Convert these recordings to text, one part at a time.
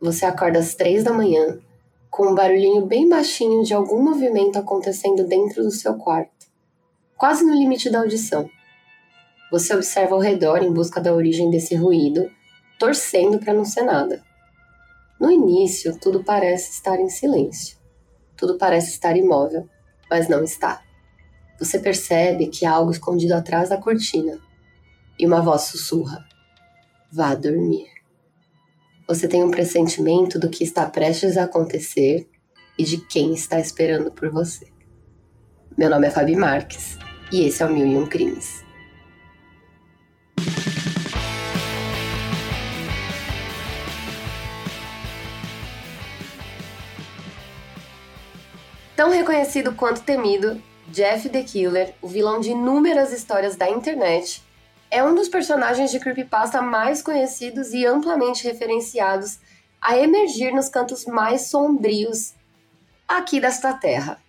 Você acorda às três da manhã, com um barulhinho bem baixinho de algum movimento acontecendo dentro do seu quarto, quase no limite da audição. Você observa ao redor em busca da origem desse ruído, torcendo para não ser nada. No início, tudo parece estar em silêncio. Tudo parece estar imóvel, mas não está. Você percebe que há algo escondido atrás da cortina e uma voz sussurra: Vá dormir. Você tem um pressentimento do que está prestes a acontecer e de quem está esperando por você. Meu nome é Fabi Marques e esse é o Mil e Um Crimes. Tão reconhecido quanto temido, Jeff the Killer, o vilão de inúmeras histórias da internet, é um dos personagens de creepypasta mais conhecidos e amplamente referenciados a emergir nos cantos mais sombrios aqui desta terra,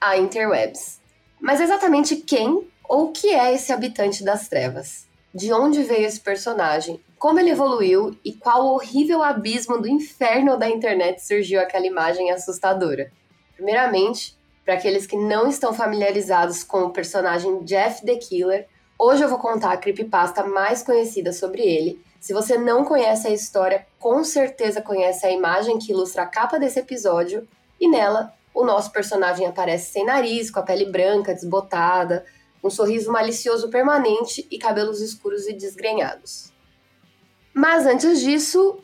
a interwebs. Mas exatamente quem ou o que é esse habitante das trevas? De onde veio esse personagem? Como ele evoluiu e qual horrível abismo do inferno da internet surgiu aquela imagem assustadora? Primeiramente, para aqueles que não estão familiarizados com o personagem Jeff the Killer, hoje eu vou contar a creepypasta mais conhecida sobre ele. Se você não conhece a história, com certeza conhece a imagem que ilustra a capa desse episódio, e nela o nosso personagem aparece sem nariz, com a pele branca, desbotada, um sorriso malicioso permanente e cabelos escuros e desgrenhados. Mas antes disso,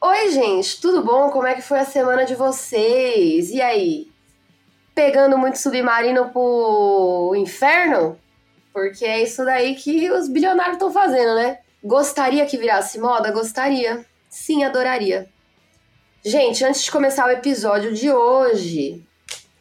oi gente, tudo bom? Como é que foi a semana de vocês? E aí? pegando muito submarino pro inferno? Porque é isso daí que os bilionários estão fazendo, né? Gostaria que virasse moda? Gostaria. Sim, adoraria. Gente, antes de começar o episódio de hoje,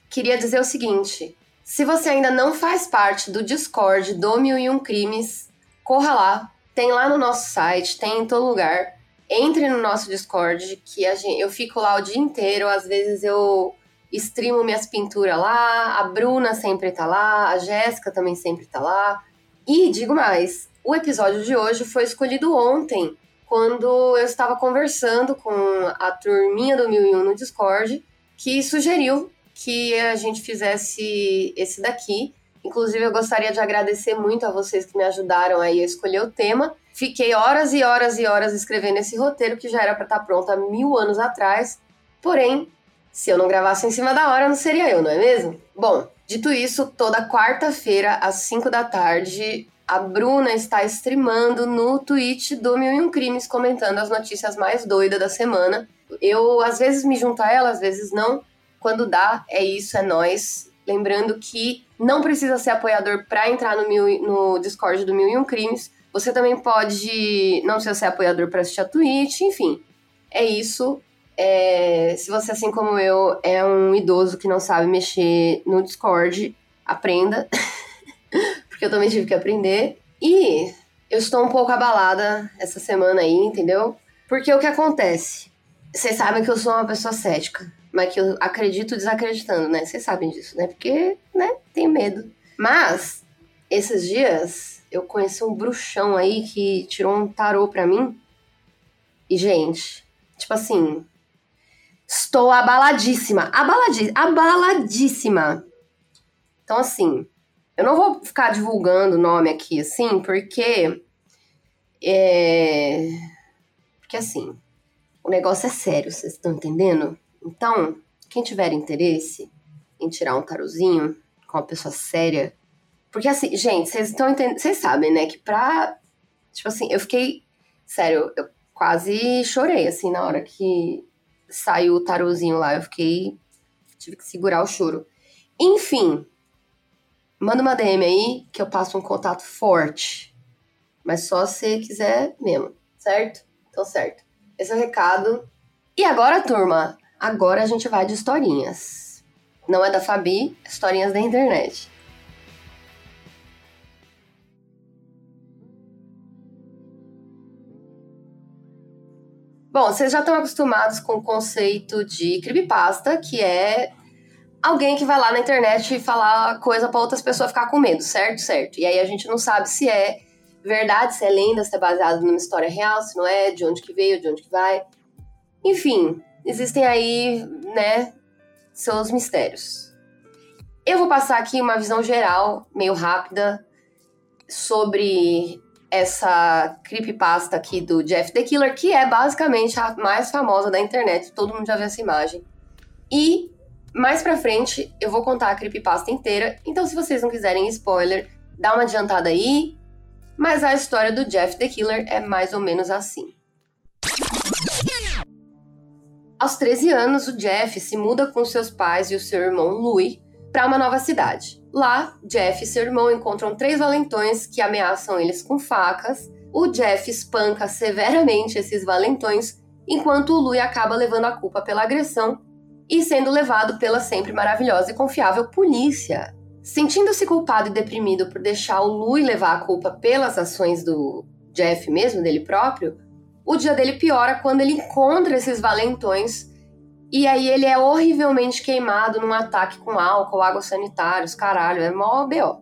queria dizer o seguinte: se você ainda não faz parte do Discord do Mil e Um Crimes, corra lá. Tem lá no nosso site, tem em todo lugar. Entre no nosso Discord, que gente, eu fico lá o dia inteiro. Às vezes eu streamo minhas pinturas lá, a Bruna sempre tá lá, a Jéssica também sempre tá lá. E digo mais, o episódio de hoje foi escolhido ontem, quando eu estava conversando com a turminha do 1001 no Discord, que sugeriu que a gente fizesse esse daqui. Inclusive, eu gostaria de agradecer muito a vocês que me ajudaram aí a escolher o tema. Fiquei horas e horas e horas escrevendo esse roteiro que já era para estar tá pronto há mil anos atrás. Porém, se eu não gravasse em cima da hora, não seria eu, não é mesmo? Bom, dito isso, toda quarta-feira, às 5 da tarde, a Bruna está streamando no Twitch do Mil e Um Crimes, comentando as notícias mais doidas da semana. Eu, às vezes, me junto a ela, às vezes não. Quando dá, é isso, é nós. Lembrando que não precisa ser apoiador para entrar no, mil, no Discord do Mil e Um Crimes. Você também pode não precisa ser apoiador para assistir a Twitch, enfim. É isso. É, se você, assim como eu, é um idoso que não sabe mexer no Discord, aprenda. Porque eu também tive que aprender. E eu estou um pouco abalada essa semana aí, entendeu? Porque o que acontece? Vocês sabem que eu sou uma pessoa cética, mas que eu acredito desacreditando, né? Vocês sabem disso, né? Porque, né, tenho medo. Mas, esses dias, eu conheci um bruxão aí que tirou um tarô pra mim. E, gente, tipo assim, Estou abaladíssima. Abaladi abaladíssima. Então, assim, eu não vou ficar divulgando o nome aqui, assim, porque. É. Porque, assim, o negócio é sério, vocês estão entendendo? Então, quem tiver interesse em tirar um tarozinho com uma pessoa séria. Porque, assim, gente, vocês estão entendendo. Vocês sabem, né, que pra. Tipo assim, eu fiquei. Sério, eu quase chorei, assim, na hora que saiu o tarozinho lá. Eu fiquei. Tive que segurar o choro. Enfim, manda uma DM aí que eu passo um contato forte. Mas só se quiser mesmo, certo? Então, certo. Esse é o recado. E agora, turma, agora a gente vai de historinhas. Não é da Fabi, é historinhas da internet. Bom, vocês já estão acostumados com o conceito de creepypasta, que é alguém que vai lá na internet e falar coisa para outras pessoas ficar com medo, certo? Certo. E aí a gente não sabe se é verdade, se é lenda, se é baseado numa história real, se não é, de onde que veio, de onde que vai. Enfim, existem aí, né, seus mistérios. Eu vou passar aqui uma visão geral, meio rápida, sobre essa creepypasta aqui do Jeff the Killer, que é basicamente a mais famosa da internet, todo mundo já viu essa imagem. E mais pra frente eu vou contar a creepypasta inteira, então se vocês não quiserem spoiler, dá uma adiantada aí. Mas a história do Jeff the Killer é mais ou menos assim. Aos 13 anos, o Jeff se muda com seus pais e o seu irmão Louis para uma nova cidade. Lá, Jeff e seu irmão encontram três valentões que ameaçam eles com facas. O Jeff espanca severamente esses valentões, enquanto o Louis acaba levando a culpa pela agressão e sendo levado pela sempre maravilhosa e confiável polícia. Sentindo-se culpado e deprimido por deixar o Louis levar a culpa pelas ações do Jeff mesmo, dele próprio, o dia dele piora quando ele encontra esses valentões e aí ele é horrivelmente queimado num ataque com álcool, água sanitária, os caralho, é mó B.O.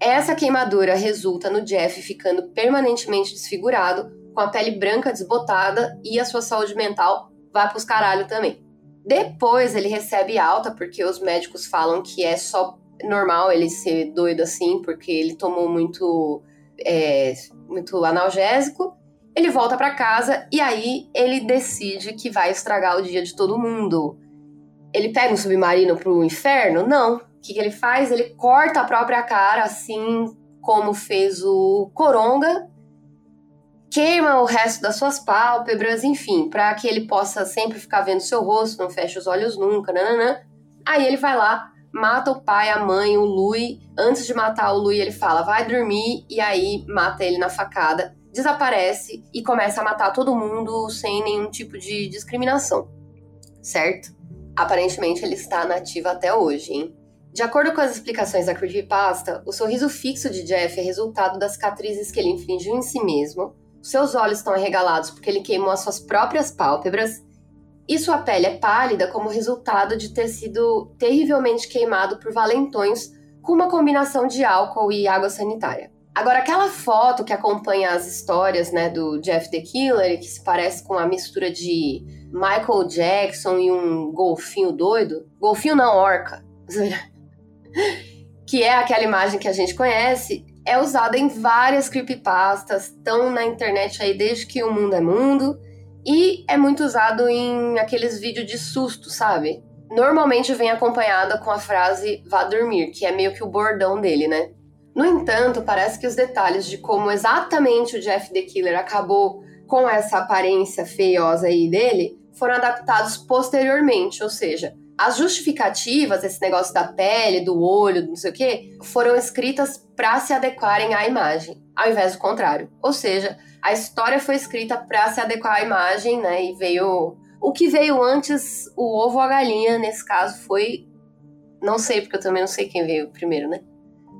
Essa queimadura resulta no Jeff ficando permanentemente desfigurado, com a pele branca desbotada e a sua saúde mental vai pros caralho também. Depois ele recebe alta, porque os médicos falam que é só normal ele ser doido assim, porque ele tomou muito, é, muito analgésico. Ele volta para casa e aí ele decide que vai estragar o dia de todo mundo. Ele pega um submarino pro inferno? Não. O que, que ele faz? Ele corta a própria cara, assim como fez o Coronga, queima o resto das suas pálpebras, enfim, para que ele possa sempre ficar vendo seu rosto, não feche os olhos nunca, nananã. Aí ele vai lá, mata o pai, a mãe, o Lui. Antes de matar o Lui, ele fala, vai dormir, e aí mata ele na facada desaparece e começa a matar todo mundo sem nenhum tipo de discriminação, certo? Aparentemente ele está nativo até hoje, hein? De acordo com as explicações da creepypasta, o sorriso fixo de Jeff é resultado das cicatrizes que ele infligiu em si mesmo, seus olhos estão arregalados porque ele queimou as suas próprias pálpebras, e sua pele é pálida como resultado de ter sido terrivelmente queimado por valentões com uma combinação de álcool e água sanitária. Agora, aquela foto que acompanha as histórias né, do Jeff the Killer, que se parece com a mistura de Michael Jackson e um golfinho doido. Golfinho não, orca. que é aquela imagem que a gente conhece, é usada em várias creepypastas, estão na internet aí desde que o mundo é mundo, e é muito usado em aqueles vídeos de susto, sabe? Normalmente vem acompanhada com a frase vá dormir, que é meio que o bordão dele, né? No entanto, parece que os detalhes de como exatamente o Jeff the Killer acabou com essa aparência feiosa aí dele foram adaptados posteriormente, ou seja, as justificativas, esse negócio da pele, do olho, não sei o quê, foram escritas para se adequarem à imagem, ao invés do contrário. Ou seja, a história foi escrita para se adequar à imagem, né? E veio o que veio antes, o ovo ou a galinha, nesse caso foi não sei, porque eu também não sei quem veio primeiro, né?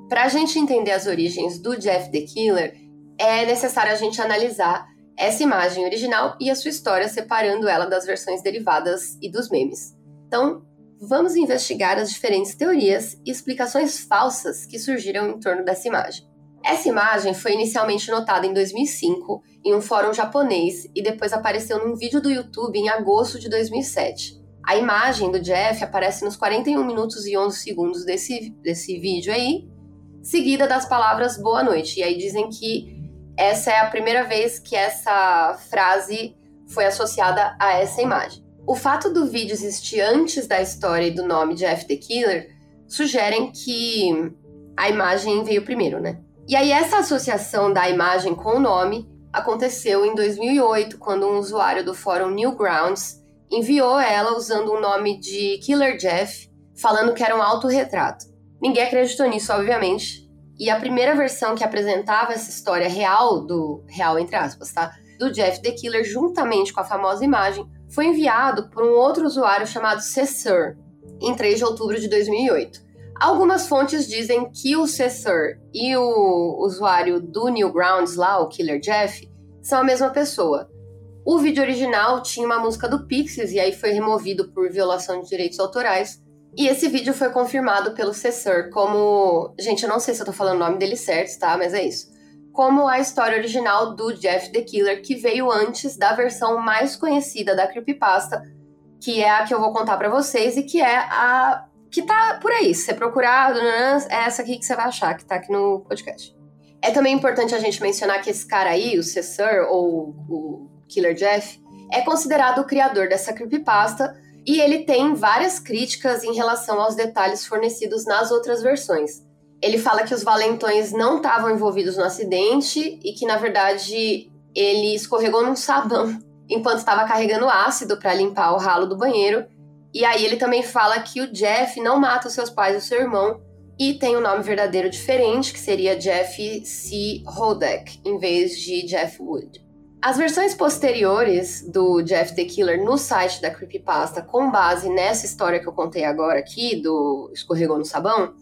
Para a gente entender as origens do Jeff the Killer, é necessário a gente analisar essa imagem original e a sua história, separando ela das versões derivadas e dos memes. Então, vamos investigar as diferentes teorias e explicações falsas que surgiram em torno dessa imagem. Essa imagem foi inicialmente notada em 2005 em um fórum japonês e depois apareceu num vídeo do YouTube em agosto de 2007. A imagem do Jeff aparece nos 41 minutos e 11 segundos desse, desse vídeo aí, seguida das palavras boa noite. E aí dizem que essa é a primeira vez que essa frase foi associada a essa imagem. O fato do vídeo existir antes da história e do nome de F. The Killer sugerem que a imagem veio primeiro, né? E aí essa associação da imagem com o nome aconteceu em 2008, quando um usuário do fórum Newgrounds enviou ela usando o nome de Killer Jeff, falando que era um autorretrato. Ninguém acreditou nisso, obviamente. E a primeira versão que apresentava essa história real do real entre aspas, tá? Do Jeff the Killer juntamente com a famosa imagem foi enviado por um outro usuário chamado Cesar em 3 de outubro de 2008. Algumas fontes dizem que o Cesar e o usuário do Newgrounds lá, o Killer Jeff, são a mesma pessoa. O vídeo original tinha uma música do Pixies e aí foi removido por violação de direitos autorais, e esse vídeo foi confirmado pelo Cesar como. Gente, eu não sei se eu tô falando o nome dele certo, tá? Mas é isso. como a história original do Jeff the Killer, que veio antes da versão mais conhecida da creepypasta, que é a que eu vou contar para vocês e que é a que tá por aí. Se você procurar, é essa aqui que você vai achar, que tá aqui no podcast. É também importante a gente mencionar que esse cara aí, o Cesar, ou o Killer Jeff, é considerado o criador dessa creepypasta e ele tem várias críticas em relação aos detalhes fornecidos nas outras versões. Ele fala que os valentões não estavam envolvidos no acidente e que, na verdade, ele escorregou num sabão enquanto estava carregando ácido para limpar o ralo do banheiro. E aí ele também fala que o Jeff não mata os seus pais e o seu irmão e tem um nome verdadeiro diferente, que seria Jeff C. Hodeck, em vez de Jeff Wood. As versões posteriores do Jeff the Killer no site da Creepypasta, com base nessa história que eu contei agora aqui, do Escorregou no Sabão,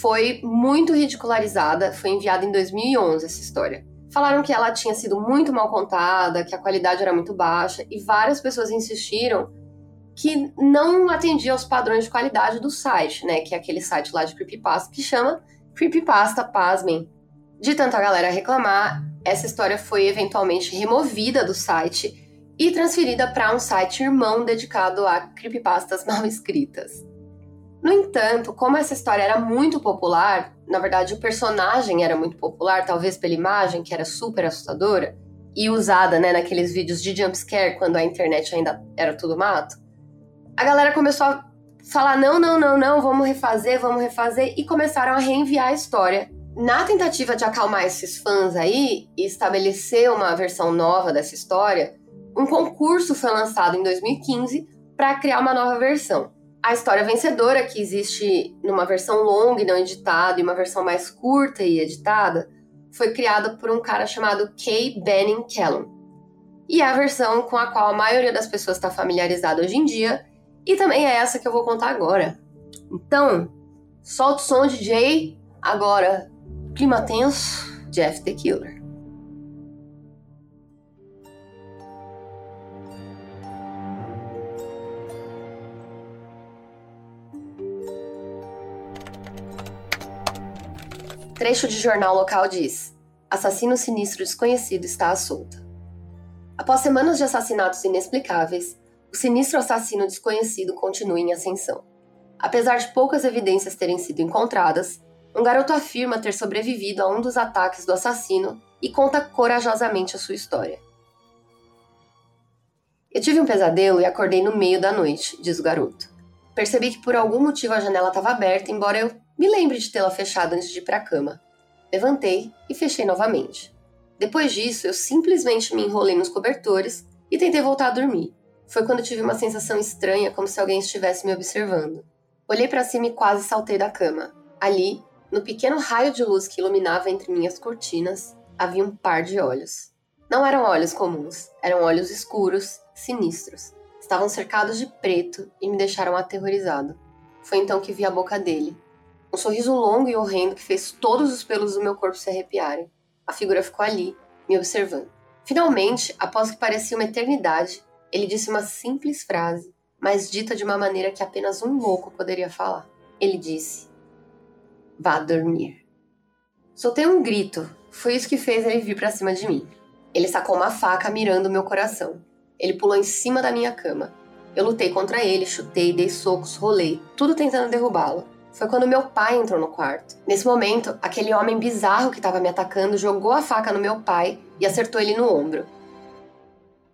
foi muito ridicularizada, foi enviada em 2011 essa história. Falaram que ela tinha sido muito mal contada, que a qualidade era muito baixa, e várias pessoas insistiram que não atendia aos padrões de qualidade do site, né? Que é aquele site lá de Creepypasta que chama Creepypasta, pasmem. De tanta galera reclamar, essa história foi eventualmente removida do site e transferida para um site irmão dedicado a creepypastas mal escritas. No entanto, como essa história era muito popular, na verdade o personagem era muito popular, talvez pela imagem que era super assustadora e usada né, naqueles vídeos de jumpscare quando a internet ainda era tudo mato, a galera começou a falar: não, não, não, não, vamos refazer, vamos refazer, e começaram a reenviar a história. Na tentativa de acalmar esses fãs aí e estabelecer uma versão nova dessa história, um concurso foi lançado em 2015 para criar uma nova versão. A história vencedora, que existe numa versão longa e não editada, e uma versão mais curta e editada, foi criada por um cara chamado Kay Benning Kellum. E é a versão com a qual a maioria das pessoas está familiarizada hoje em dia, e também é essa que eu vou contar agora. Então, solta o som, DJ. Agora, clima tenso, Jeff the Killer. Trecho de jornal local diz: Assassino sinistro desconhecido está à solta. Após semanas de assassinatos inexplicáveis, o sinistro assassino desconhecido continua em ascensão. Apesar de poucas evidências terem sido encontradas, um garoto afirma ter sobrevivido a um dos ataques do assassino e conta corajosamente a sua história. Eu tive um pesadelo e acordei no meio da noite, diz o garoto. Percebi que por algum motivo a janela estava aberta, embora eu me lembre de tê-la fechado antes de ir para a cama. Levantei e fechei novamente. Depois disso, eu simplesmente me enrolei nos cobertores e tentei voltar a dormir. Foi quando tive uma sensação estranha, como se alguém estivesse me observando. Olhei para cima e quase saltei da cama. Ali, no pequeno raio de luz que iluminava entre minhas cortinas, havia um par de olhos. Não eram olhos comuns, eram olhos escuros, sinistros. Estavam cercados de preto e me deixaram aterrorizado. Foi então que vi a boca dele, um sorriso longo e horrendo que fez todos os pelos do meu corpo se arrepiarem. A figura ficou ali, me observando. Finalmente, após que parecia uma eternidade, ele disse uma simples frase, mas dita de uma maneira que apenas um louco poderia falar. Ele disse: Vá dormir. Soltei um grito. Foi isso que fez ele vir para cima de mim. Ele sacou uma faca mirando meu coração. Ele pulou em cima da minha cama. Eu lutei contra ele, chutei, dei socos, rolei, tudo tentando derrubá-lo foi quando meu pai entrou no quarto. Nesse momento, aquele homem bizarro que estava me atacando jogou a faca no meu pai e acertou ele no ombro.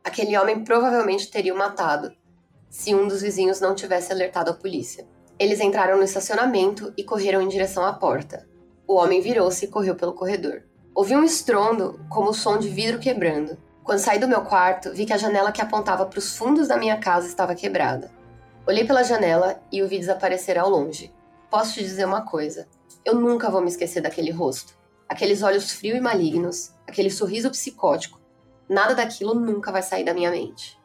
Aquele homem provavelmente teria o matado se um dos vizinhos não tivesse alertado a polícia. Eles entraram no estacionamento e correram em direção à porta. O homem virou-se e correu pelo corredor. Ouvi um estrondo, como o som de vidro quebrando. Quando saí do meu quarto, vi que a janela que apontava para os fundos da minha casa estava quebrada. Olhei pela janela e o vi desaparecer ao longe posso te dizer uma coisa. Eu nunca vou me esquecer daquele rosto. Aqueles olhos frios e malignos, aquele sorriso psicótico. Nada daquilo nunca vai sair da minha mente.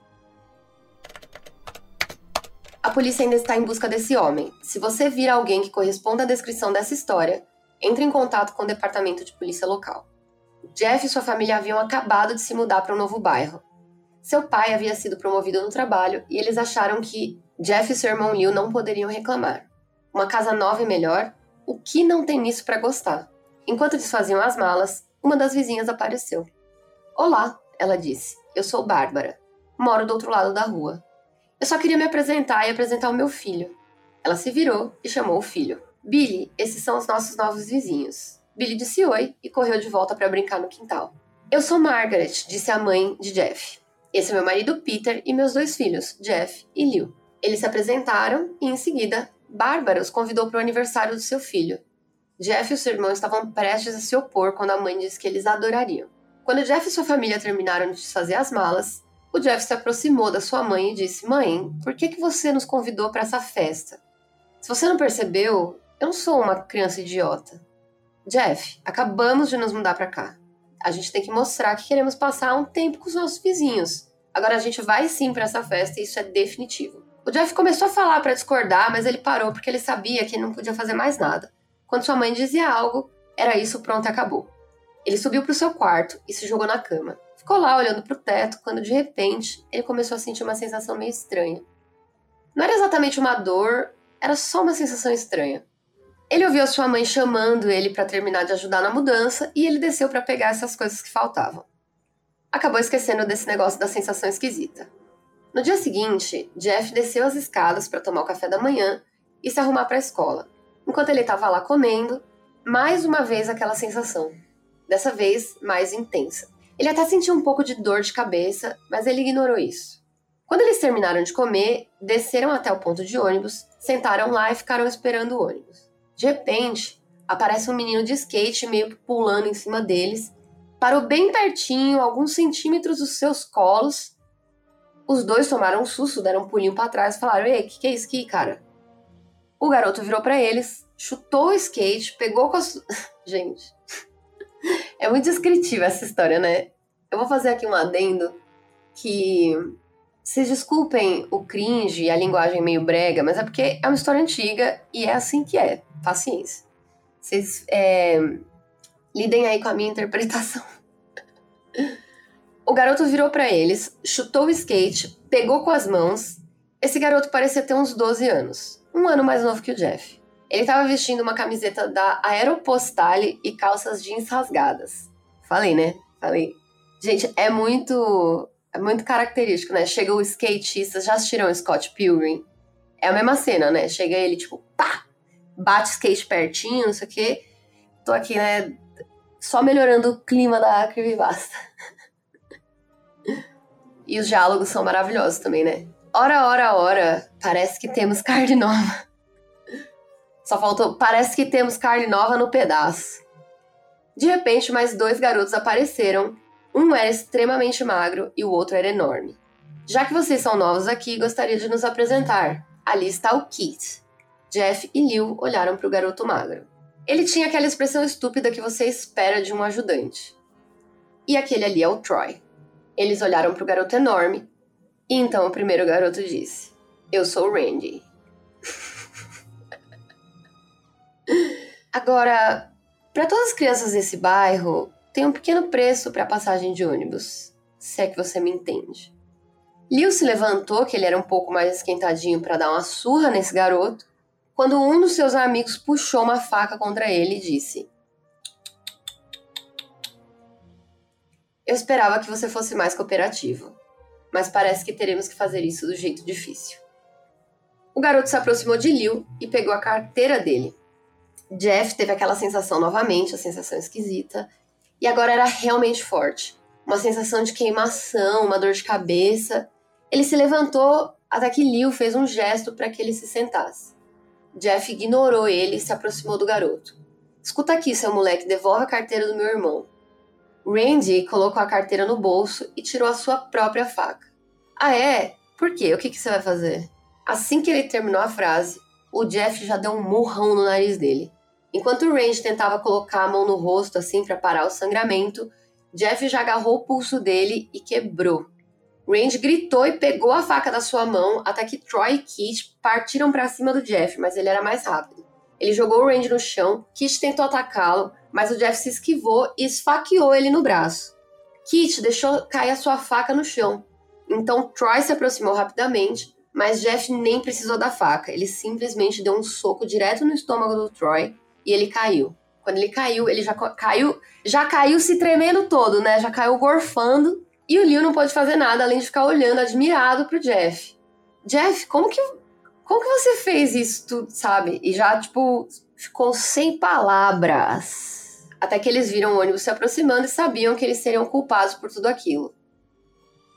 A polícia ainda está em busca desse homem. Se você vir alguém que corresponda à descrição dessa história, entre em contato com o departamento de polícia local. Jeff e sua família haviam acabado de se mudar para um novo bairro. Seu pai havia sido promovido no trabalho e eles acharam que Jeff e seu irmão Lil não poderiam reclamar uma casa nova e melhor, o que não tem nisso para gostar? Enquanto desfaziam as malas, uma das vizinhas apareceu. Olá, ela disse. Eu sou Bárbara. Moro do outro lado da rua. Eu só queria me apresentar e apresentar o meu filho. Ela se virou e chamou o filho. Billy, esses são os nossos novos vizinhos. Billy disse oi e correu de volta para brincar no quintal. Eu sou Margaret, disse a mãe de Jeff. Esse é meu marido Peter e meus dois filhos, Jeff e Liu. Eles se apresentaram e, em seguida, Bárbara os convidou para o aniversário do seu filho. Jeff e o seu irmão estavam prestes a se opor quando a mãe disse que eles adorariam. Quando Jeff e sua família terminaram de desfazer as malas, o Jeff se aproximou da sua mãe e disse: Mãe, por que, que você nos convidou para essa festa? Se você não percebeu, eu não sou uma criança idiota. Jeff, acabamos de nos mudar para cá. A gente tem que mostrar que queremos passar um tempo com os nossos vizinhos. Agora a gente vai sim para essa festa e isso é definitivo. O Jeff começou a falar para discordar, mas ele parou porque ele sabia que não podia fazer mais nada. Quando sua mãe dizia algo, era isso, pronto, acabou. Ele subiu para o seu quarto e se jogou na cama. Ficou lá olhando para o teto quando de repente ele começou a sentir uma sensação meio estranha. Não era exatamente uma dor, era só uma sensação estranha. Ele ouviu a sua mãe chamando ele para terminar de ajudar na mudança e ele desceu para pegar essas coisas que faltavam. Acabou esquecendo desse negócio da sensação esquisita. No dia seguinte, Jeff desceu as escadas para tomar o café da manhã e se arrumar para a escola. Enquanto ele estava lá comendo, mais uma vez aquela sensação, dessa vez mais intensa. Ele até sentiu um pouco de dor de cabeça, mas ele ignorou isso. Quando eles terminaram de comer, desceram até o ponto de ônibus, sentaram lá e ficaram esperando o ônibus. De repente, aparece um menino de skate meio pulando em cima deles, parou bem pertinho, alguns centímetros dos seus colos os dois tomaram um susto, deram um pulinho para trás e falaram: Ei, que que é isso aqui, cara? O garoto virou para eles, chutou o skate, pegou com as. Gente. É muito descritiva essa história, né? Eu vou fazer aqui um adendo que. Vocês desculpem o cringe e a linguagem meio brega, mas é porque é uma história antiga e é assim que é. Paciência. Vocês é, lidem aí com a minha interpretação. O garoto virou para eles, chutou o skate, pegou com as mãos. Esse garoto parecia ter uns 12 anos, um ano mais novo que o Jeff. Ele estava vestindo uma camiseta da Aeropostale e calças jeans rasgadas. Falei, né? Falei. Gente, é muito é muito característico, né? Chega o skatista, já assistiram o Scott Pilgrim? É a mesma cena, né? Chega ele, tipo, pá! Bate skate pertinho, não sei o quê. Tô aqui, né? Só melhorando o clima da Creepypasta. E os diálogos são maravilhosos também, né? Ora, ora, ora, parece que temos carne nova. Só faltou, parece que temos carne nova no pedaço. De repente, mais dois garotos apareceram. Um era extremamente magro e o outro era enorme. Já que vocês são novos aqui, gostaria de nos apresentar. Ali está o Keith. Jeff e Liu olharam para o garoto magro. Ele tinha aquela expressão estúpida que você espera de um ajudante. E aquele ali é o Troy. Eles olharam para o garoto enorme, e então o primeiro garoto disse: Eu sou o Randy. Agora, para todas as crianças desse bairro, tem um pequeno preço para a passagem de ônibus, se é que você me entende. Liu se levantou, que ele era um pouco mais esquentadinho, para dar uma surra nesse garoto, quando um dos seus amigos puxou uma faca contra ele e disse: Eu esperava que você fosse mais cooperativo, mas parece que teremos que fazer isso do jeito difícil. O garoto se aproximou de Liu e pegou a carteira dele. Jeff teve aquela sensação novamente, a sensação esquisita, e agora era realmente forte. Uma sensação de queimação, uma dor de cabeça. Ele se levantou até que Liu fez um gesto para que ele se sentasse. Jeff ignorou ele e se aproximou do garoto. Escuta aqui, seu moleque, devolve a carteira do meu irmão. Randy colocou a carteira no bolso e tirou a sua própria faca. Ah, é? Por quê? O que, que você vai fazer? Assim que ele terminou a frase, o Jeff já deu um murrão no nariz dele. Enquanto o Randy tentava colocar a mão no rosto assim para parar o sangramento, Jeff já agarrou o pulso dele e quebrou. Randy gritou e pegou a faca da sua mão até que Troy e Kit partiram para cima do Jeff, mas ele era mais rápido. Ele jogou o Randy no chão, Kit tentou atacá-lo, mas o Jeff se esquivou e esfaqueou ele no braço. Kit deixou cair a sua faca no chão. Então Troy se aproximou rapidamente, mas Jeff nem precisou da faca. Ele simplesmente deu um soco direto no estômago do Troy e ele caiu, Quando ele caiu, ele já caiu, já caiu se tremendo todo, né? Já caiu gorfando. E o Liu não pode fazer nada além de ficar olhando admirado pro Jeff. Jeff, como que como que você fez isso tudo, sabe? E já tipo ficou sem palavras. Até que eles viram o ônibus se aproximando e sabiam que eles seriam culpados por tudo aquilo.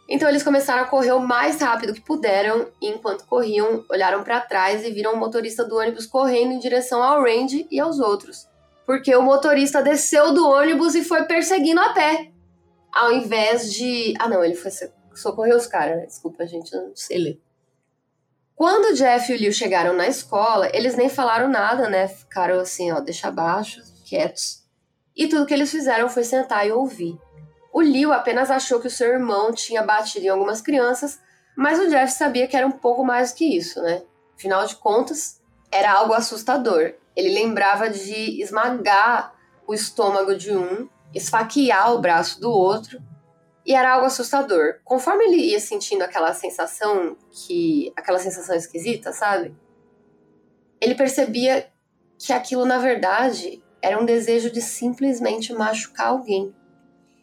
Então eles começaram a correr o mais rápido que puderam e enquanto corriam, olharam para trás e viram o motorista do ônibus correndo em direção ao Randy e aos outros. Porque o motorista desceu do ônibus e foi perseguindo a pé. Ao invés de. Ah, não, ele foi socorrer os caras, né? Desculpa, gente, não sei ler. Quando o Jeff e o Liu chegaram na escola, eles nem falaram nada, né? Ficaram assim, ó, deixa abaixo, quietos. E tudo que eles fizeram foi sentar e ouvir. O Liu apenas achou que o seu irmão tinha batido em algumas crianças, mas o Jeff sabia que era um pouco mais que isso, né? Afinal de contas, era algo assustador. Ele lembrava de esmagar o estômago de um, esfaquear o braço do outro, e era algo assustador. Conforme ele ia sentindo aquela sensação que aquela sensação esquisita, sabe? Ele percebia que aquilo na verdade era um desejo de simplesmente machucar alguém.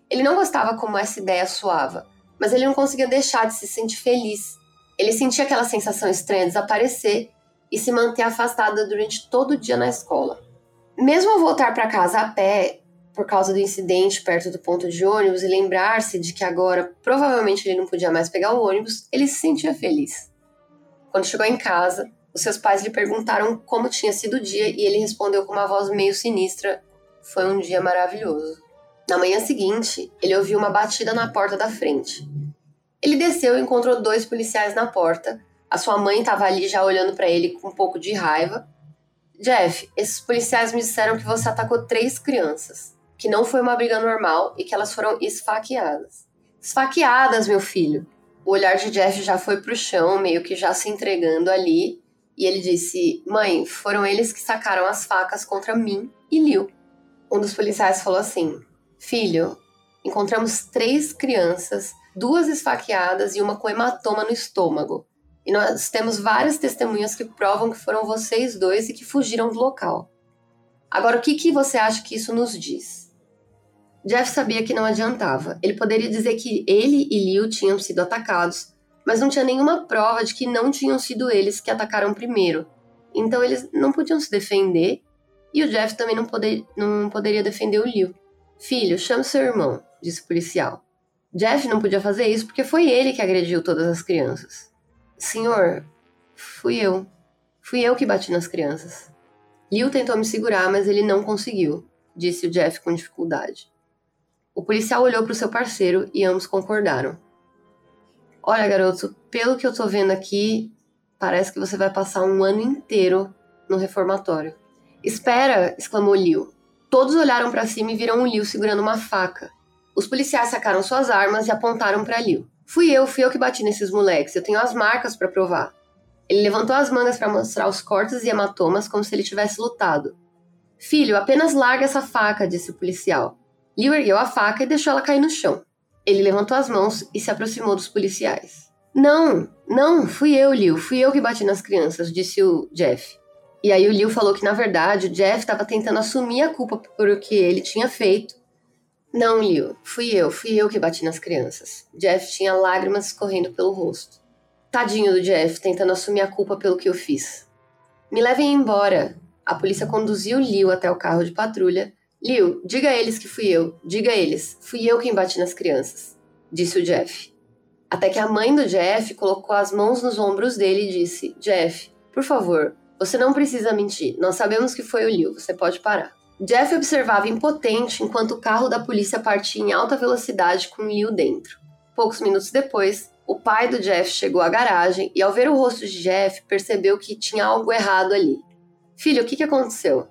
Ele não gostava como essa ideia soava, mas ele não conseguia deixar de se sentir feliz. Ele sentia aquela sensação estranha desaparecer e se manter afastada durante todo o dia na escola. Mesmo ao voltar para casa a pé, por causa do incidente perto do ponto de ônibus e lembrar-se de que agora provavelmente ele não podia mais pegar o ônibus, ele se sentia feliz. Quando chegou em casa, os seus pais lhe perguntaram como tinha sido o dia e ele respondeu com uma voz meio sinistra: Foi um dia maravilhoso. Na manhã seguinte, ele ouviu uma batida na porta da frente. Ele desceu e encontrou dois policiais na porta. A sua mãe estava ali já olhando para ele com um pouco de raiva. Jeff, esses policiais me disseram que você atacou três crianças, que não foi uma briga normal e que elas foram esfaqueadas. Esfaqueadas, meu filho. O olhar de Jeff já foi pro chão, meio que já se entregando ali, e ele disse: Mãe, foram eles que sacaram as facas contra mim e Liu. Um dos policiais falou assim: Filho, encontramos três crianças, duas esfaqueadas e uma com hematoma no estômago. E nós temos várias testemunhas que provam que foram vocês dois e que fugiram do local. Agora, o que, que você acha que isso nos diz? Jeff sabia que não adiantava. Ele poderia dizer que ele e Liu tinham sido atacados, mas não tinha nenhuma prova de que não tinham sido eles que atacaram primeiro. Então eles não podiam se defender e o Jeff também não, poder, não poderia defender o Liu. Filho, chame seu irmão, disse o policial. Jeff não podia fazer isso porque foi ele que agrediu todas as crianças. Senhor, fui eu. Fui eu que bati nas crianças. Liu tentou me segurar, mas ele não conseguiu, disse o Jeff com dificuldade. O policial olhou para o seu parceiro e ambos concordaram. Olha, garoto, pelo que eu tô vendo aqui, parece que você vai passar um ano inteiro no reformatório. Espera! exclamou Liu. Todos olharam para cima e viram o Liu segurando uma faca. Os policiais sacaram suas armas e apontaram para Liu. Fui eu, fui eu que bati nesses moleques, eu tenho as marcas para provar. Ele levantou as mangas para mostrar os cortes e hematomas como se ele tivesse lutado. Filho, apenas larga essa faca, disse o policial. Liu ergueu a faca e deixou ela cair no chão. Ele levantou as mãos e se aproximou dos policiais. Não, não, fui eu, Liu, fui eu que bati nas crianças, disse o Jeff. E aí o Liu falou que, na verdade, o Jeff estava tentando assumir a culpa por o que ele tinha feito. Não, Liu, fui eu, fui eu que bati nas crianças. Jeff tinha lágrimas escorrendo pelo rosto. Tadinho do Jeff, tentando assumir a culpa pelo que eu fiz. Me levem embora. A polícia conduziu Liu até o carro de patrulha. Liu, diga a eles que fui eu. Diga a eles. Fui eu quem bati nas crianças. Disse o Jeff. Até que a mãe do Jeff colocou as mãos nos ombros dele e disse: Jeff, por favor, você não precisa mentir. Nós sabemos que foi o Liu. Você pode parar. Jeff observava impotente enquanto o carro da polícia partia em alta velocidade com Liu dentro. Poucos minutos depois, o pai do Jeff chegou à garagem e, ao ver o rosto de Jeff, percebeu que tinha algo errado ali. Filho, o que, que aconteceu?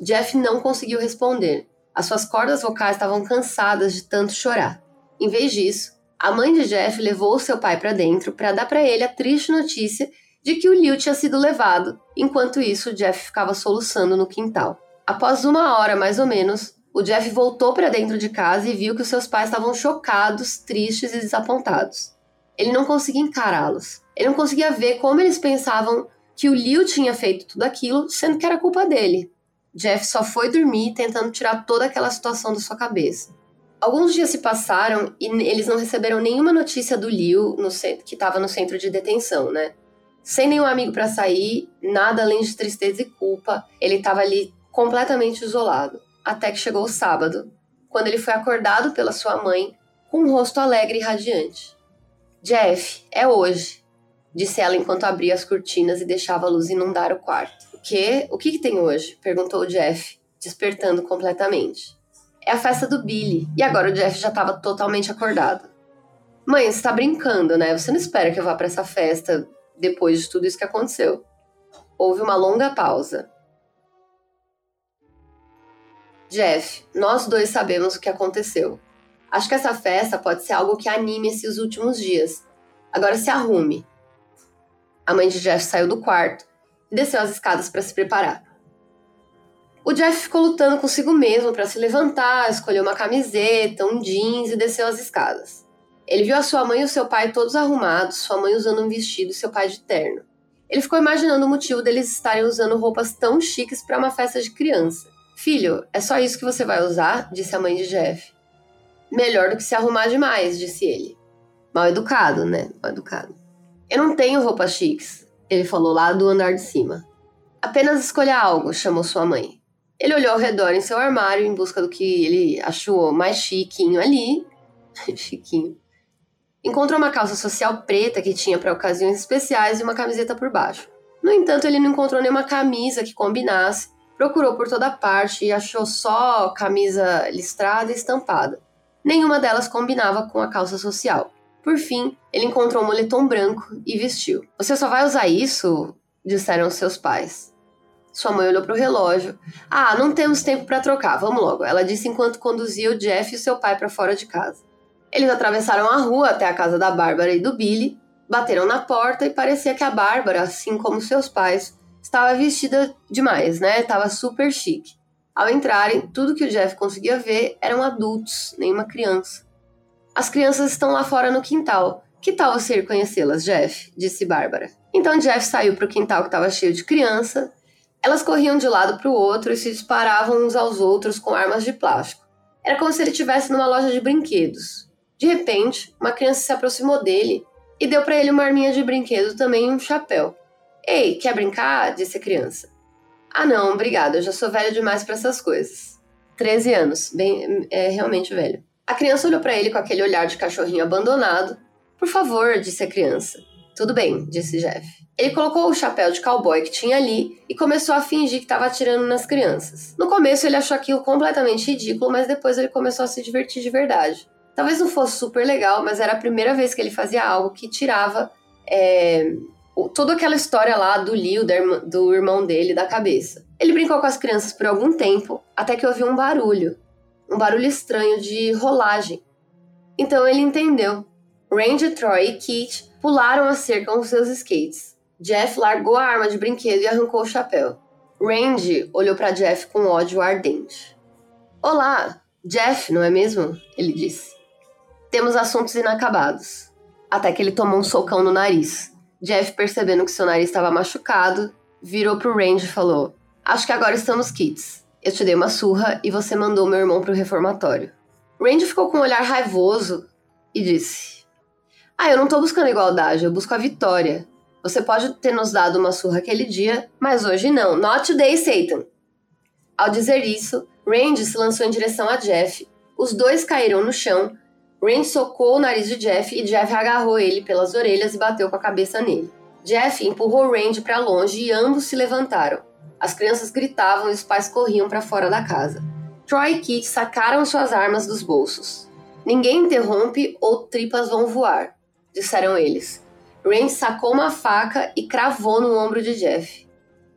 Jeff não conseguiu responder. As suas cordas vocais estavam cansadas de tanto chorar. Em vez disso, a mãe de Jeff levou seu pai para dentro para dar para ele a triste notícia de que o Liu tinha sido levado, enquanto isso Jeff ficava soluçando no quintal. Após uma hora mais ou menos, o Jeff voltou para dentro de casa e viu que os seus pais estavam chocados, tristes e desapontados. Ele não conseguia encará-los. Ele não conseguia ver como eles pensavam que o Liu tinha feito tudo aquilo, sendo que era culpa dele. Jeff só foi dormir tentando tirar toda aquela situação da sua cabeça. Alguns dias se passaram e eles não receberam nenhuma notícia do Liu, no que estava no centro de detenção, né? Sem nenhum amigo para sair, nada além de tristeza e culpa, ele estava ali completamente isolado. Até que chegou o sábado, quando ele foi acordado pela sua mãe com um rosto alegre e radiante. Jeff, é hoje, disse ela enquanto abria as cortinas e deixava a luz inundar o quarto. O quê? O que, que tem hoje? perguntou Jeff, despertando completamente. É a festa do Billy. E agora o Jeff já estava totalmente acordado. Mãe, você tá brincando, né? Você não espera que eu vá para essa festa depois de tudo isso que aconteceu. Houve uma longa pausa. Jeff, nós dois sabemos o que aconteceu. Acho que essa festa pode ser algo que anime esses últimos dias. Agora se arrume. A mãe de Jeff saiu do quarto e desceu as escadas para se preparar. O Jeff ficou lutando consigo mesmo para se levantar, escolheu uma camiseta, um jeans e desceu as escadas. Ele viu a sua mãe e o seu pai todos arrumados, sua mãe usando um vestido e seu pai de terno. Ele ficou imaginando o motivo deles estarem usando roupas tão chiques para uma festa de criança. Filho, é só isso que você vai usar? disse a mãe de Jeff. Melhor do que se arrumar demais, disse ele. Mal educado, né? Mal educado. Eu não tenho roupas chiques, ele falou lá do andar de cima. Apenas escolha algo, chamou sua mãe. Ele olhou ao redor em seu armário em busca do que ele achou mais chiquinho ali. chiquinho. Encontrou uma calça social preta que tinha para ocasiões especiais e uma camiseta por baixo. No entanto, ele não encontrou nenhuma camisa que combinasse, procurou por toda parte e achou só camisa listrada e estampada. Nenhuma delas combinava com a calça social. Por fim, ele encontrou um moletom branco e vestiu. Você só vai usar isso? disseram seus pais. Sua mãe olhou para o relógio. Ah, não temos tempo para trocar, vamos logo, ela disse enquanto conduzia o Jeff e seu pai para fora de casa. Eles atravessaram a rua até a casa da Bárbara e do Billy, bateram na porta e parecia que a Bárbara, assim como seus pais, estava vestida demais, né? Estava super chique. Ao entrarem, tudo que o Jeff conseguia ver eram adultos, nenhuma criança. As crianças estão lá fora no quintal. Que tal você ir conhecê-las, Jeff? disse Bárbara. Então Jeff saiu para o quintal que estava cheio de criança elas corriam de um lado para o outro e se disparavam uns aos outros com armas de plástico. Era como se ele estivesse numa loja de brinquedos. De repente, uma criança se aproximou dele e deu para ele uma arminha de brinquedo também e um chapéu. Ei, quer brincar? disse a criança. Ah, não, obrigada, eu já sou velha demais para essas coisas. 13 anos, bem, é realmente velho. A criança olhou para ele com aquele olhar de cachorrinho abandonado. Por favor, disse a criança. Tudo bem, disse Jeff. Ele colocou o chapéu de cowboy que tinha ali e começou a fingir que estava atirando nas crianças. No começo ele achou aquilo completamente ridículo, mas depois ele começou a se divertir de verdade. Talvez não fosse super legal, mas era a primeira vez que ele fazia algo que tirava é, toda aquela história lá do Leo, do irmão dele, da cabeça. Ele brincou com as crianças por algum tempo, até que ouviu um barulho. Um barulho estranho de rolagem. Então ele entendeu. Randy, Troy e Kit pularam a cerca com seus skates. Jeff largou a arma de brinquedo e arrancou o chapéu. Randy olhou para Jeff com ódio ardente. Olá, Jeff, não é mesmo? Ele disse. Temos assuntos inacabados. Até que ele tomou um socão no nariz. Jeff, percebendo que seu nariz estava machucado, virou pro Randy e falou: Acho que agora estamos kits. Eu te dei uma surra e você mandou meu irmão pro reformatório. Randy ficou com um olhar raivoso e disse: Ah, eu não tô buscando igualdade, eu busco a vitória. Você pode ter nos dado uma surra aquele dia, mas hoje não. Not today, Satan. Ao dizer isso, Randy se lançou em direção a Jeff. Os dois caíram no chão. Randy socou o nariz de Jeff e Jeff agarrou ele pelas orelhas e bateu com a cabeça nele. Jeff empurrou Randy para longe e ambos se levantaram. As crianças gritavam e os pais corriam para fora da casa. Troy e Kit sacaram suas armas dos bolsos. Ninguém interrompe ou tripas vão voar, disseram eles. Randy sacou uma faca e cravou no ombro de Jeff.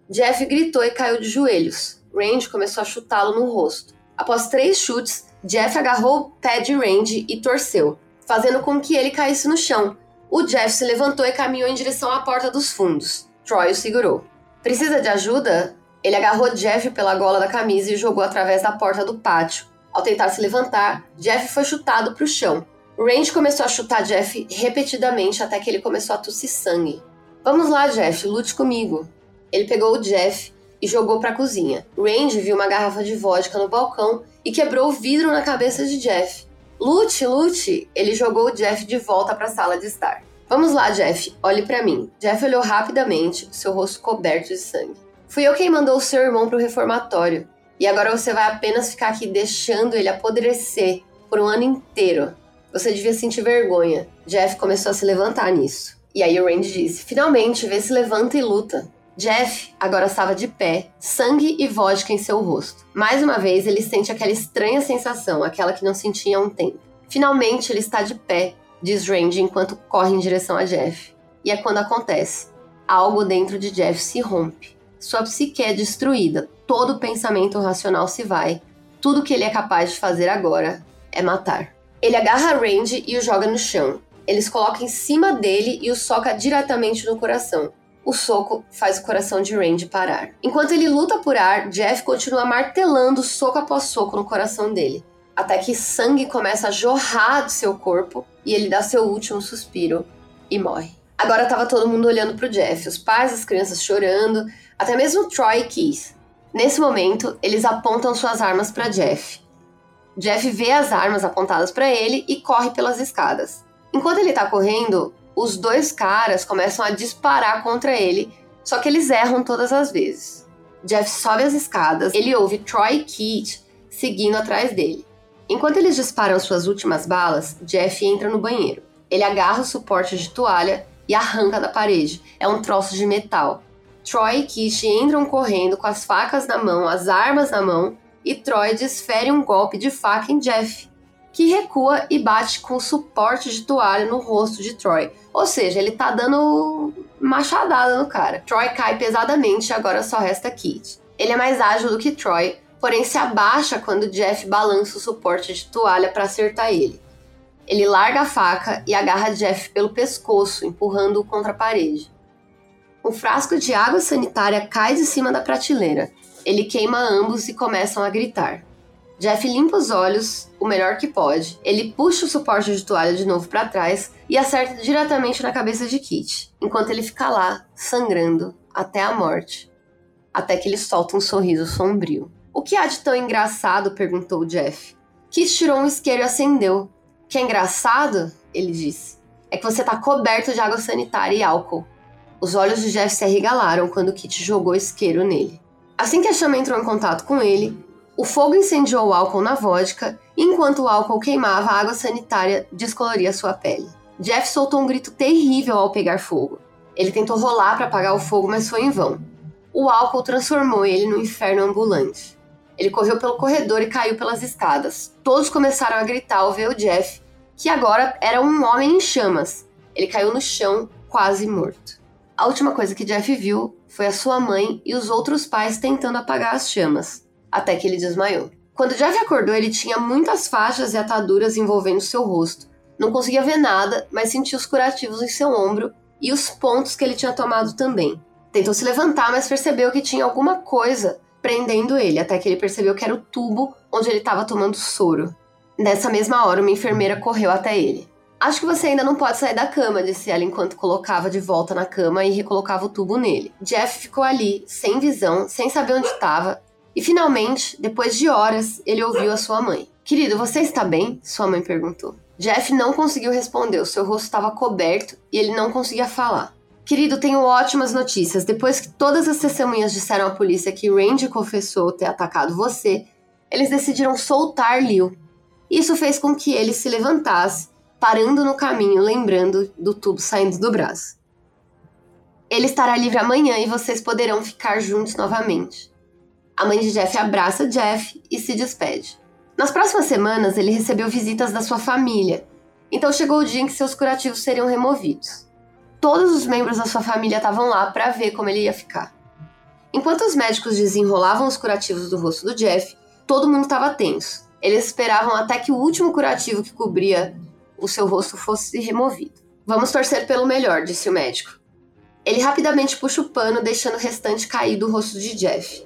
Jeff gritou e caiu de joelhos. Randy começou a chutá-lo no rosto. Após três chutes, Jeff agarrou o pé de Randy e torceu, fazendo com que ele caísse no chão. O Jeff se levantou e caminhou em direção à porta dos fundos. Troy o segurou. Precisa de ajuda? Ele agarrou Jeff pela gola da camisa e jogou através da porta do pátio. Ao tentar se levantar, Jeff foi chutado para o chão. Randy começou a chutar Jeff repetidamente até que ele começou a tossir sangue. Vamos lá, Jeff, lute comigo. Ele pegou o Jeff e jogou para a cozinha. Randy viu uma garrafa de vodka no balcão e quebrou o vidro na cabeça de Jeff. Lute, lute! Ele jogou Jeff de volta para a sala de estar. Vamos lá, Jeff, olhe para mim. Jeff olhou rapidamente, seu rosto coberto de sangue. Fui eu quem mandou o seu irmão pro reformatório. E agora você vai apenas ficar aqui deixando ele apodrecer por um ano inteiro. Você devia sentir vergonha. Jeff começou a se levantar nisso. E aí o Randy disse: Finalmente, vê se levanta e luta. Jeff agora estava de pé, sangue e vodka em seu rosto. Mais uma vez, ele sente aquela estranha sensação, aquela que não sentia há um tempo. Finalmente, ele está de pé, diz Randy enquanto corre em direção a Jeff. E é quando acontece. Algo dentro de Jeff se rompe. Sua psique é destruída, todo pensamento racional se vai. Tudo que ele é capaz de fazer agora é matar. Ele agarra Randy e o joga no chão. Eles colocam em cima dele e o soca diretamente no coração. O soco faz o coração de Randy parar. Enquanto ele luta por ar, Jeff continua martelando soco após soco no coração dele, até que sangue começa a jorrar do seu corpo e ele dá seu último suspiro e morre. Agora estava todo mundo olhando para o Jeff, os pais, as crianças chorando, até mesmo Troy e Keith. Nesse momento, eles apontam suas armas para Jeff. Jeff vê as armas apontadas para ele e corre pelas escadas. Enquanto ele está correndo, os dois caras começam a disparar contra ele, só que eles erram todas as vezes. Jeff sobe as escadas, ele ouve Troy Keith seguindo atrás dele. Enquanto eles disparam suas últimas balas, Jeff entra no banheiro. Ele agarra o suporte de toalha e arranca da parede. É um troço de metal. Troy e Kish entram correndo com as facas na mão, as armas na mão, e Troy desfere um golpe de faca em Jeff, que recua e bate com o suporte de toalha no rosto de Troy. Ou seja, ele tá dando machadada no cara. Troy cai pesadamente e agora só resta Kit. Ele é mais ágil do que Troy, porém se abaixa quando Jeff balança o suporte de toalha para acertar ele. Ele larga a faca e agarra Jeff pelo pescoço, empurrando-o contra a parede. Um frasco de água sanitária cai de cima da prateleira. Ele queima ambos e começam a gritar. Jeff limpa os olhos o melhor que pode. Ele puxa o suporte de toalha de novo para trás e acerta diretamente na cabeça de Kit, enquanto ele fica lá, sangrando, até a morte. Até que ele solta um sorriso sombrio. O que há de tão engraçado? perguntou Jeff. Kit tirou um isqueiro e acendeu. Que é engraçado? Ele disse. É que você tá coberto de água sanitária e álcool. Os olhos de Jeff se arregalaram quando Kit jogou isqueiro nele. Assim que a chama entrou em contato com ele, o fogo incendiou o álcool na vodka, e enquanto o álcool queimava, a água sanitária descoloria sua pele. Jeff soltou um grito terrível ao pegar fogo. Ele tentou rolar para apagar o fogo, mas foi em vão. O álcool transformou ele num inferno ambulante. Ele correu pelo corredor e caiu pelas escadas. Todos começaram a gritar ao ver o Jeff, que agora era um homem em chamas. Ele caiu no chão, quase morto. A última coisa que Jeff viu foi a sua mãe e os outros pais tentando apagar as chamas, até que ele desmaiou. Quando Jeff acordou, ele tinha muitas faixas e ataduras envolvendo seu rosto. Não conseguia ver nada, mas sentia os curativos em seu ombro e os pontos que ele tinha tomado também. Tentou se levantar, mas percebeu que tinha alguma coisa prendendo ele, até que ele percebeu que era o tubo onde ele estava tomando soro. Nessa mesma hora, uma enfermeira correu até ele. Acho que você ainda não pode sair da cama, disse ela enquanto colocava de volta na cama e recolocava o tubo nele. Jeff ficou ali, sem visão, sem saber onde estava, e finalmente, depois de horas, ele ouviu a sua mãe. Querido, você está bem? Sua mãe perguntou. Jeff não conseguiu responder, o seu rosto estava coberto e ele não conseguia falar. Querido, tenho ótimas notícias. Depois que todas as testemunhas disseram à polícia que Randy confessou ter atacado você, eles decidiram soltar Liu. Isso fez com que ele se levantasse parando no caminho, lembrando do tubo saindo do braço. Ele estará livre amanhã e vocês poderão ficar juntos novamente. A mãe de Jeff abraça Jeff e se despede. Nas próximas semanas, ele recebeu visitas da sua família, então chegou o dia em que seus curativos seriam removidos. Todos os membros da sua família estavam lá para ver como ele ia ficar. Enquanto os médicos desenrolavam os curativos do rosto do Jeff, todo mundo estava tenso. Eles esperavam até que o último curativo que cobria o seu rosto fosse removido. Vamos torcer pelo melhor, disse o médico. Ele rapidamente puxa o pano, deixando o restante cair do rosto de Jeff.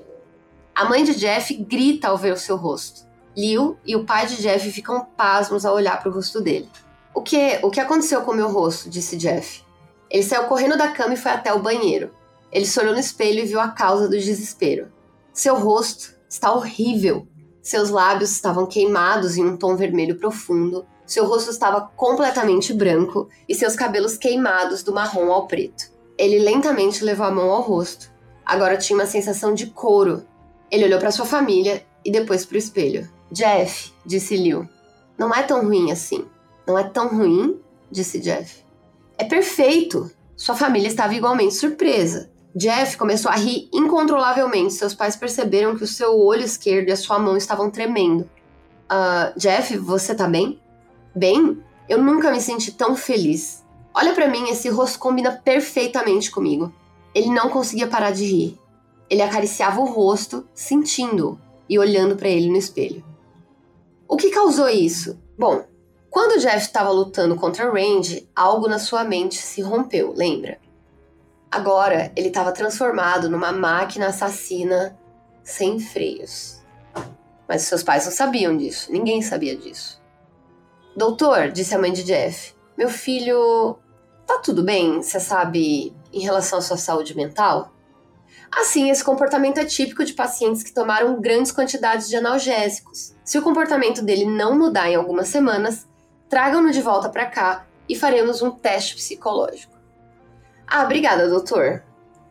A mãe de Jeff grita ao ver o seu rosto. Liu e o pai de Jeff ficam pasmos ao olhar para o rosto dele. O que, o que aconteceu com meu rosto? disse Jeff. Ele saiu correndo da cama e foi até o banheiro. Ele se olhou no espelho e viu a causa do desespero. Seu rosto está horrível. Seus lábios estavam queimados em um tom vermelho profundo. Seu rosto estava completamente branco e seus cabelos queimados do marrom ao preto. Ele lentamente levou a mão ao rosto. Agora tinha uma sensação de couro. Ele olhou para sua família e depois para o espelho. Jeff, disse Liu. Não é tão ruim assim. Não é tão ruim, disse Jeff. É perfeito. Sua família estava igualmente surpresa. Jeff começou a rir incontrolavelmente. Seus pais perceberam que o seu olho esquerdo e a sua mão estavam tremendo. Uh, Jeff, você tá bem? Bem? Eu nunca me senti tão feliz. Olha para mim, esse rosto combina perfeitamente comigo. Ele não conseguia parar de rir. Ele acariciava o rosto, sentindo-o e olhando para ele no espelho. O que causou isso? Bom, quando Jeff estava lutando contra Randy, algo na sua mente se rompeu, lembra? Agora ele estava transformado numa máquina assassina sem freios. Mas seus pais não sabiam disso, ninguém sabia disso. Doutor, disse a mãe de Jeff, meu filho. Tá tudo bem, você sabe, em relação à sua saúde mental? Assim, esse comportamento é típico de pacientes que tomaram grandes quantidades de analgésicos. Se o comportamento dele não mudar em algumas semanas, tragam-no de volta para cá e faremos um teste psicológico. Ah, obrigada, doutor.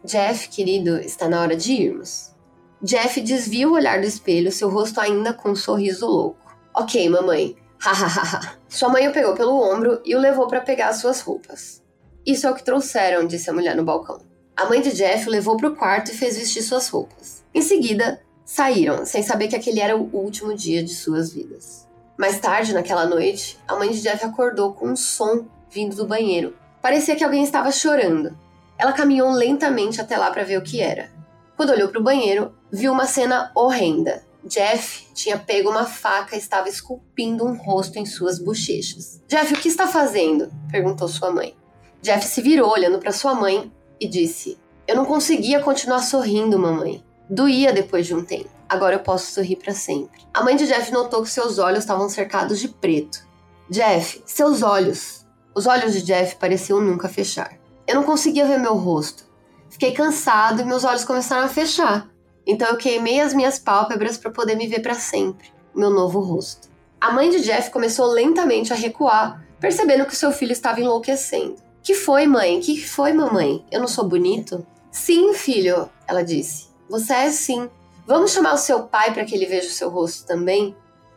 Jeff, querido, está na hora de irmos. Jeff desvia o olhar do espelho, seu rosto ainda com um sorriso louco. Ok, mamãe. Hahaha. Sua mãe o pegou pelo ombro e o levou para pegar suas roupas. Isso é o que trouxeram, disse a mulher no balcão. A mãe de Jeff o levou para o quarto e fez vestir suas roupas. Em seguida, saíram, sem saber que aquele era o último dia de suas vidas. Mais tarde, naquela noite, a mãe de Jeff acordou com um som vindo do banheiro. Parecia que alguém estava chorando. Ela caminhou lentamente até lá para ver o que era. Quando olhou para o banheiro, viu uma cena horrenda. Jeff tinha pego uma faca e estava esculpindo um rosto em suas bochechas. Jeff, o que está fazendo? perguntou sua mãe. Jeff se virou olhando para sua mãe e disse: Eu não conseguia continuar sorrindo, mamãe. Doía depois de um tempo. Agora eu posso sorrir para sempre. A mãe de Jeff notou que seus olhos estavam cercados de preto. Jeff, seus olhos. Os olhos de Jeff pareciam nunca fechar. Eu não conseguia ver meu rosto. Fiquei cansado e meus olhos começaram a fechar. Então eu queimei as minhas pálpebras para poder me ver para sempre, meu novo rosto. A mãe de Jeff começou lentamente a recuar, percebendo que seu filho estava enlouquecendo. Que foi, mãe? Que foi, mamãe? Eu não sou bonito? Sim, filho, ela disse. Você é sim. Vamos chamar o seu pai para que ele veja o seu rosto também?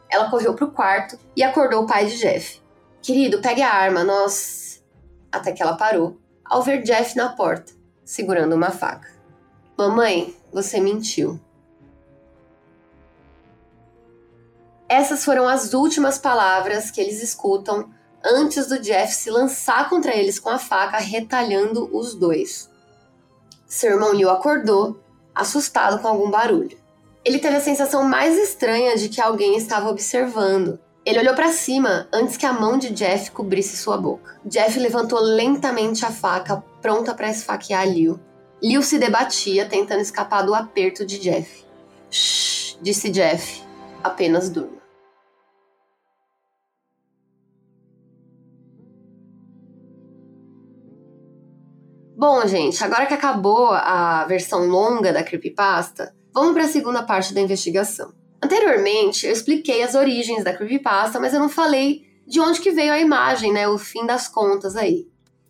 Ela correu para o quarto e acordou o pai de Jeff. Querido, pegue a arma, nós. Até que ela parou, ao ver Jeff na porta, segurando uma faca. Mamãe, você mentiu. Essas foram as últimas palavras que eles escutam antes do Jeff se lançar contra eles com a faca, retalhando os dois. Seu irmão Liu acordou, assustado com algum barulho. Ele teve a sensação mais estranha de que alguém estava observando. Ele olhou para cima antes que a mão de Jeff cobrisse sua boca. Jeff levantou lentamente a faca, pronta para esfaquear Liu. Liu se debatia, tentando escapar do aperto de Jeff. Shh, disse Jeff. Apenas durma. Bom, gente, agora que acabou a versão longa da creepypasta, vamos para a segunda parte da investigação. Anteriormente, eu expliquei as origens da creepypasta, mas eu não falei de onde que veio a imagem, né, o fim das contas aí.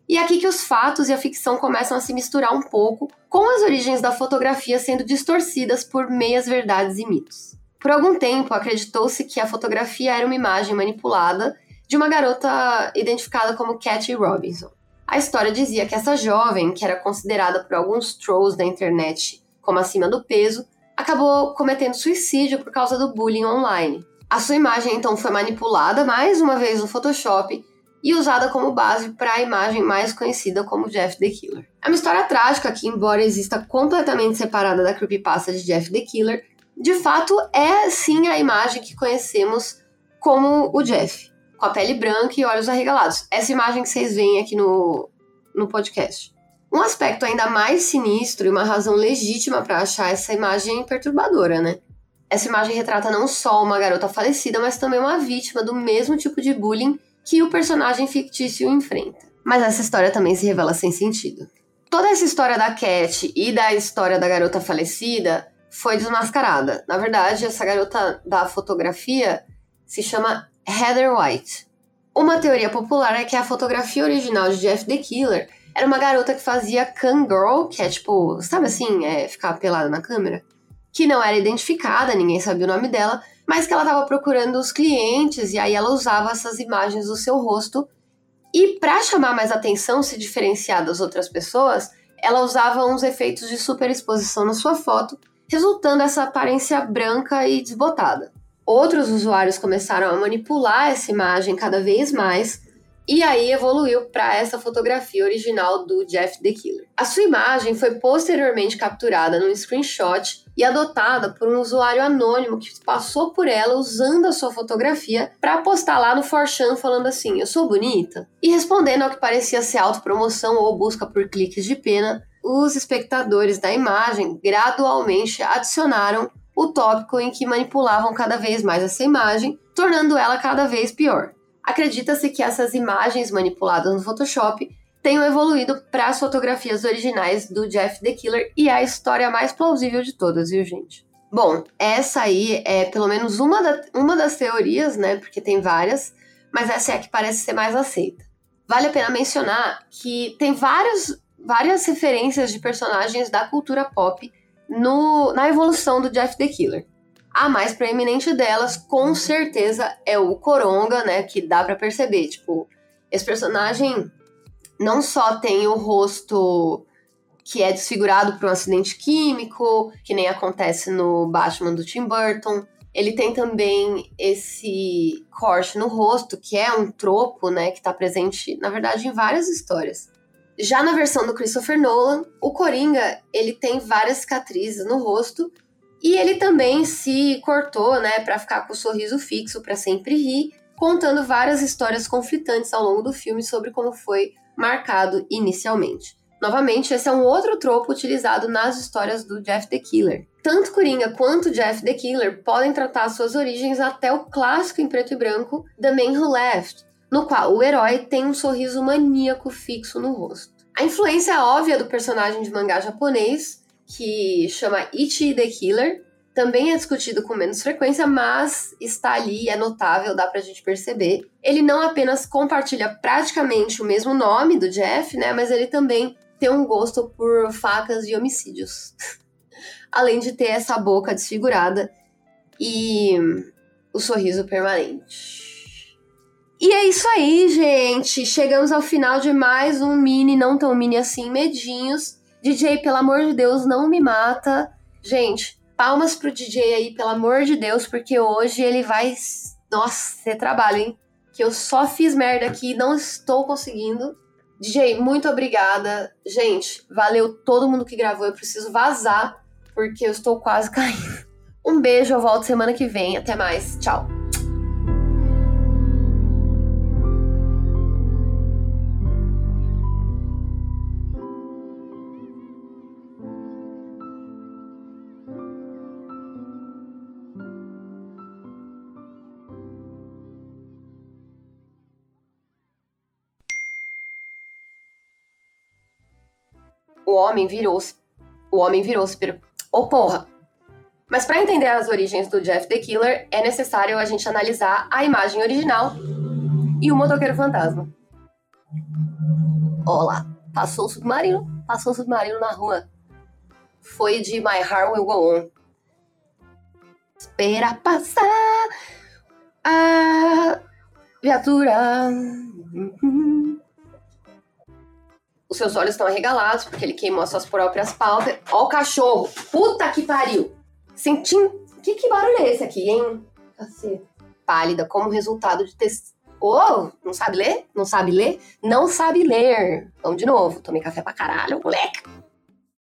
E é aqui que os fatos e a ficção começam a se misturar um pouco, com as origens da fotografia sendo distorcidas por meias verdades e mitos. Por algum tempo, acreditou-se que a fotografia era uma imagem manipulada de uma garota identificada como Cathy Robinson. A história dizia que essa jovem, que era considerada por alguns trolls da internet como acima do peso, acabou cometendo suicídio por causa do bullying online. A sua imagem então foi manipulada mais uma vez no Photoshop e usada como base para a imagem mais conhecida como Jeff the Killer. É uma história trágica que, embora exista completamente separada da creepypasta de Jeff the Killer, de fato é sim a imagem que conhecemos como o Jeff com a pele branca e olhos arregalados. Essa imagem que vocês veem aqui no, no podcast. Um aspecto ainda mais sinistro e uma razão legítima para achar essa imagem perturbadora, né? Essa imagem retrata não só uma garota falecida, mas também uma vítima do mesmo tipo de bullying que o personagem fictício enfrenta. Mas essa história também se revela sem sentido. Toda essa história da Cat e da história da garota falecida foi desmascarada. Na verdade, essa garota da fotografia se chama Heather White. Uma teoria popular é que a fotografia original de Jeff the Killer era uma garota que fazia cam girl, que é tipo, sabe assim, é ficar pelada na câmera, que não era identificada, ninguém sabia o nome dela, mas que ela estava procurando os clientes e aí ela usava essas imagens do seu rosto e para chamar mais atenção, se diferenciar das outras pessoas, ela usava uns efeitos de superexposição na sua foto, resultando essa aparência branca e desbotada. Outros usuários começaram a manipular essa imagem cada vez mais, e aí evoluiu para essa fotografia original do Jeff the Killer. A sua imagem foi posteriormente capturada num screenshot e adotada por um usuário anônimo que passou por ela usando a sua fotografia para postar lá no Forchan falando assim: "Eu sou bonita". E respondendo ao que parecia ser autopromoção ou busca por cliques de pena, os espectadores da imagem gradualmente adicionaram o tópico em que manipulavam cada vez mais essa imagem, tornando ela cada vez pior. Acredita-se que essas imagens manipuladas no Photoshop tenham evoluído para as fotografias originais do Jeff the Killer e é a história mais plausível de todas, viu, gente? Bom, essa aí é pelo menos uma, da, uma das teorias, né? Porque tem várias, mas essa é a que parece ser mais aceita. Vale a pena mencionar que tem vários, várias referências de personagens da cultura pop no, na evolução do Jeff the Killer. A mais preeminente delas, com certeza, é o Coronga, né? Que dá para perceber. Tipo, esse personagem não só tem o rosto que é desfigurado por um acidente químico, que nem acontece no Batman do Tim Burton. Ele tem também esse corte no rosto, que é um tropo, né, que está presente, na verdade, em várias histórias. Já na versão do Christopher Nolan, o Coringa, ele tem várias cicatrizes no rosto e ele também se cortou, né, para ficar com o sorriso fixo, para sempre rir, contando várias histórias conflitantes ao longo do filme sobre como foi marcado inicialmente. Novamente, esse é um outro tropo utilizado nas histórias do Jeff the Killer. Tanto Coringa quanto Jeff the Killer podem tratar suas origens até o clássico em preto e branco The Man Who Left, no qual o herói tem um sorriso maníaco fixo no rosto. A influência óbvia do personagem de mangá japonês que chama Ichi the Killer. Também é discutido com menos frequência, mas está ali, é notável, dá pra gente perceber. Ele não apenas compartilha praticamente o mesmo nome do Jeff, né? Mas ele também tem um gosto por facas e homicídios. Além de ter essa boca desfigurada e o sorriso permanente. E é isso aí, gente. Chegamos ao final de mais um mini, não tão mini assim, medinhos. DJ, pelo amor de Deus, não me mata. Gente, palmas pro DJ aí, pelo amor de Deus, porque hoje ele vai. Nossa, você trabalha, hein? Que eu só fiz merda aqui e não estou conseguindo. DJ, muito obrigada. Gente, valeu todo mundo que gravou. Eu preciso vazar, porque eu estou quase caindo. Um beijo, eu volto semana que vem. Até mais. Tchau. O homem virou-se. O homem virou-se. Ô, oh, porra! Mas para entender as origens do Jeff the Killer, é necessário a gente analisar a imagem original e o motoqueiro fantasma. Olá, passou o submarino, passou o submarino na rua. Foi de My Heart Will Go On. Espera passar a viatura. Os seus olhos estão arregalados porque ele queimou as suas próprias pálpebras. Ó o cachorro. Puta que pariu. Sentindo... Que, que barulho é esse aqui, hein? Caceta. Pálida como resultado de ter... Oh, não sabe ler? Não sabe ler? Não sabe ler. Vamos de novo. Tomei café pra caralho, moleque.